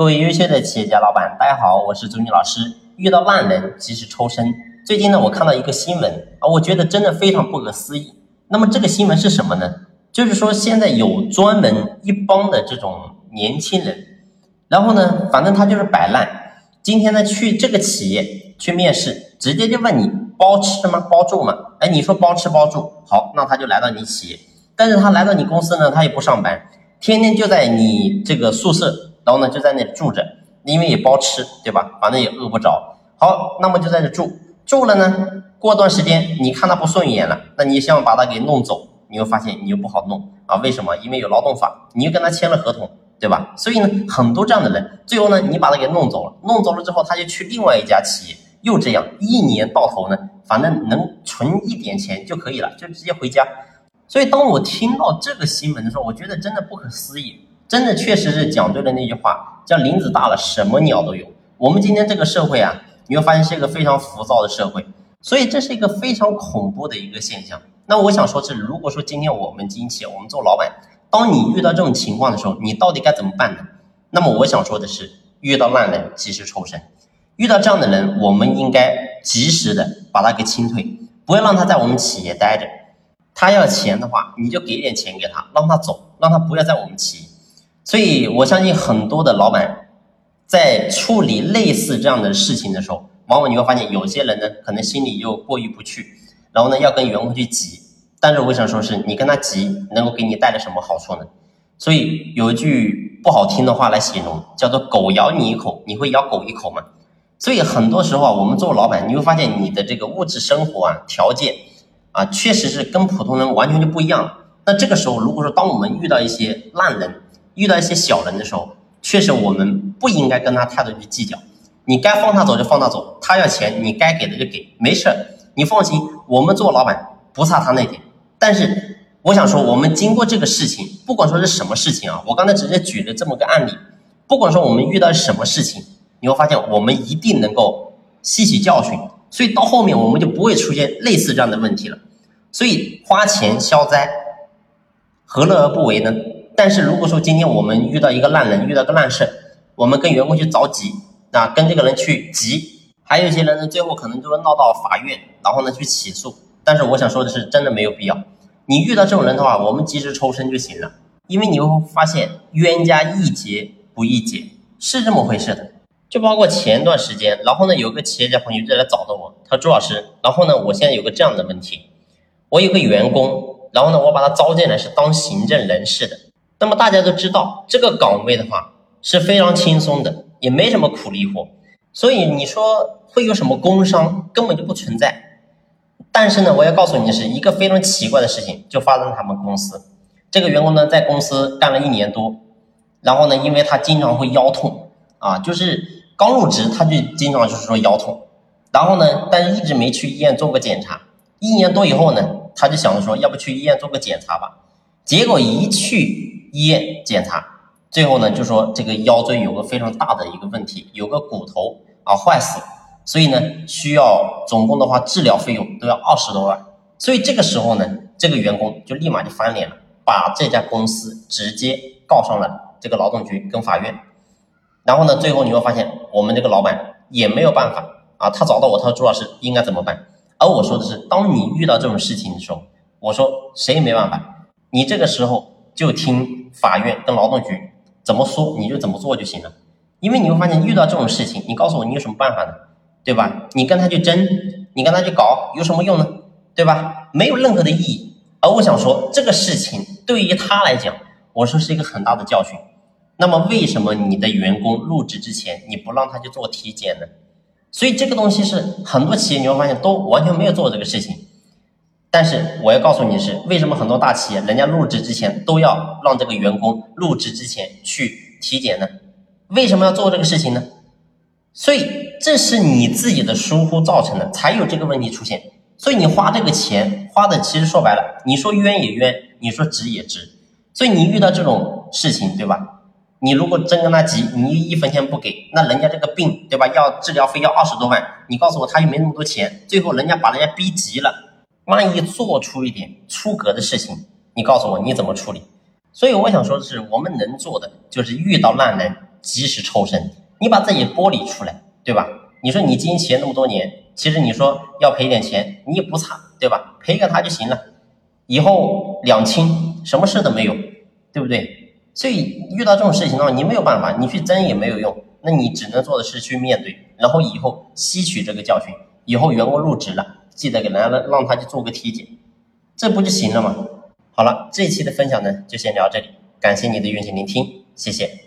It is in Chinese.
各位优秀的企业家老板，大家好，我是朱军老师。遇到烂人及时抽身。最近呢，我看到一个新闻啊，我觉得真的非常不可思议。那么这个新闻是什么呢？就是说现在有专门一帮的这种年轻人，然后呢，反正他就是摆烂。今天呢，去这个企业去面试，直接就问你包吃吗？包住吗？哎，你说包吃包住，好，那他就来到你企业。但是他来到你公司呢，他也不上班，天天就在你这个宿舍。然后呢，就在那里住着，因为也包吃，对吧？反正也饿不着。好，那么就在这住住了呢。过段时间，你看他不顺眼了，那你想把他给弄走，你会发现你又不好弄啊？为什么？因为有劳动法，你又跟他签了合同，对吧？所以呢，很多这样的人，最后呢，你把他给弄走了，弄走了之后，他就去另外一家企业，又这样，一年到头呢，反正能存一点钱就可以了，就直接回家。所以当我听到这个新闻的时候，我觉得真的不可思议。真的确实是讲对了那句话，叫林子大了，什么鸟都有。我们今天这个社会啊，你会发现是一个非常浮躁的社会，所以这是一个非常恐怖的一个现象。那我想说，是如果说今天我们经企，我们做老板，当你遇到这种情况的时候，你到底该怎么办呢？那么我想说的是，遇到烂人及时抽身，遇到这样的人，我们应该及时的把他给清退，不要让他在我们企业待着。他要钱的话，你就给点钱给他，让他走，让他不要在我们企业。所以，我相信很多的老板在处理类似这样的事情的时候，往往你会发现，有些人呢，可能心里又过意不去，然后呢，要跟员工去急。但是我想说，是你跟他急，能够给你带来什么好处呢？所以有一句不好听的话来形容，叫做“狗咬你一口，你会咬狗一口吗？”所以很多时候啊，我们做老板，你会发现你的这个物质生活啊，条件啊，确实是跟普通人完全就不一样。那这个时候，如果说当我们遇到一些烂人，遇到一些小人的时候，确实我们不应该跟他太多去计较。你该放他走就放他走，他要钱你该给的就给，没事你放心，我们做老板不差他那点。但是我想说，我们经过这个事情，不管说是什么事情啊，我刚才直接举了这么个案例，不管说我们遇到什么事情，你会发现我们一定能够吸取教训，所以到后面我们就不会出现类似这样的问题了。所以花钱消灾，何乐而不为呢？但是如果说今天我们遇到一个烂人，遇到个烂事，我们跟员工去着急，啊，跟这个人去急，还有一些人呢，最后可能就会闹到法院，然后呢去起诉。但是我想说的是，真的没有必要。你遇到这种人的话，我们及时抽身就行了，因为你会发现冤家宜结不宜结，是这么回事的。就包括前段时间，然后呢有个企业家朋友就来找到我，他说朱老师，然后呢我现在有个这样的问题，我有个员工，然后呢我把他招进来是当行政人事的。那么大家都知道，这个岗位的话是非常轻松的，也没什么苦力活，所以你说会有什么工伤，根本就不存在。但是呢，我要告诉你的是一个非常奇怪的事情，就发生在他们公司。这个员工呢，在公司干了一年多，然后呢，因为他经常会腰痛啊，就是刚入职他就经常就是说腰痛，然后呢，但是一直没去医院做过检查。一年多以后呢，他就想着说，要不去医院做个检查吧。结果一去。医院检查，最后呢就说这个腰椎有个非常大的一个问题，有个骨头啊坏死，所以呢需要总共的话治疗费用都要二十多万，所以这个时候呢这个员工就立马就翻脸了，把这家公司直接告上了这个劳动局跟法院，然后呢最后你会发现我们这个老板也没有办法啊，他找到我，他说朱老师应该怎么办？而我说的是，当你遇到这种事情的时候，我说谁也没办法，你这个时候。就听法院跟劳动局怎么说，你就怎么做就行了。因为你会发现，遇到这种事情，你告诉我你有什么办法呢？对吧？你跟他去争，你跟他去搞，有什么用呢？对吧？没有任何的意义。而我想说，这个事情对于他来讲，我说是一个很大的教训。那么，为什么你的员工入职之前你不让他去做体检呢？所以这个东西是很多企业你会发现都完全没有做这个事情。但是我要告诉你是，为什么很多大企业人家入职之前都要让这个员工入职之前去体检呢？为什么要做这个事情呢？所以这是你自己的疏忽造成的，才有这个问题出现。所以你花这个钱花的，其实说白了，你说冤也冤，你说值也值。所以你遇到这种事情，对吧？你如果真跟他急，你一分钱不给，那人家这个病，对吧？要治疗费要二十多万，你告诉我他又没那么多钱，最后人家把人家逼急了。万一做出一点出格的事情，你告诉我你怎么处理？所以我想说的是，我们能做的就是遇到烂人及时抽身，你把自己剥离出来，对吧？你说你经营企业那么多年，其实你说要赔点钱，你也不差，对吧？赔给他就行了，以后两清，什么事都没有，对不对？所以遇到这种事情的话，你没有办法，你去争也没有用，那你只能做的是去面对，然后以后吸取这个教训，以后员工入职了，记得给男人让他去做个体检，这不就行了吗？好了，这一期的分享呢就先聊这里，感谢你的用心聆听，谢谢。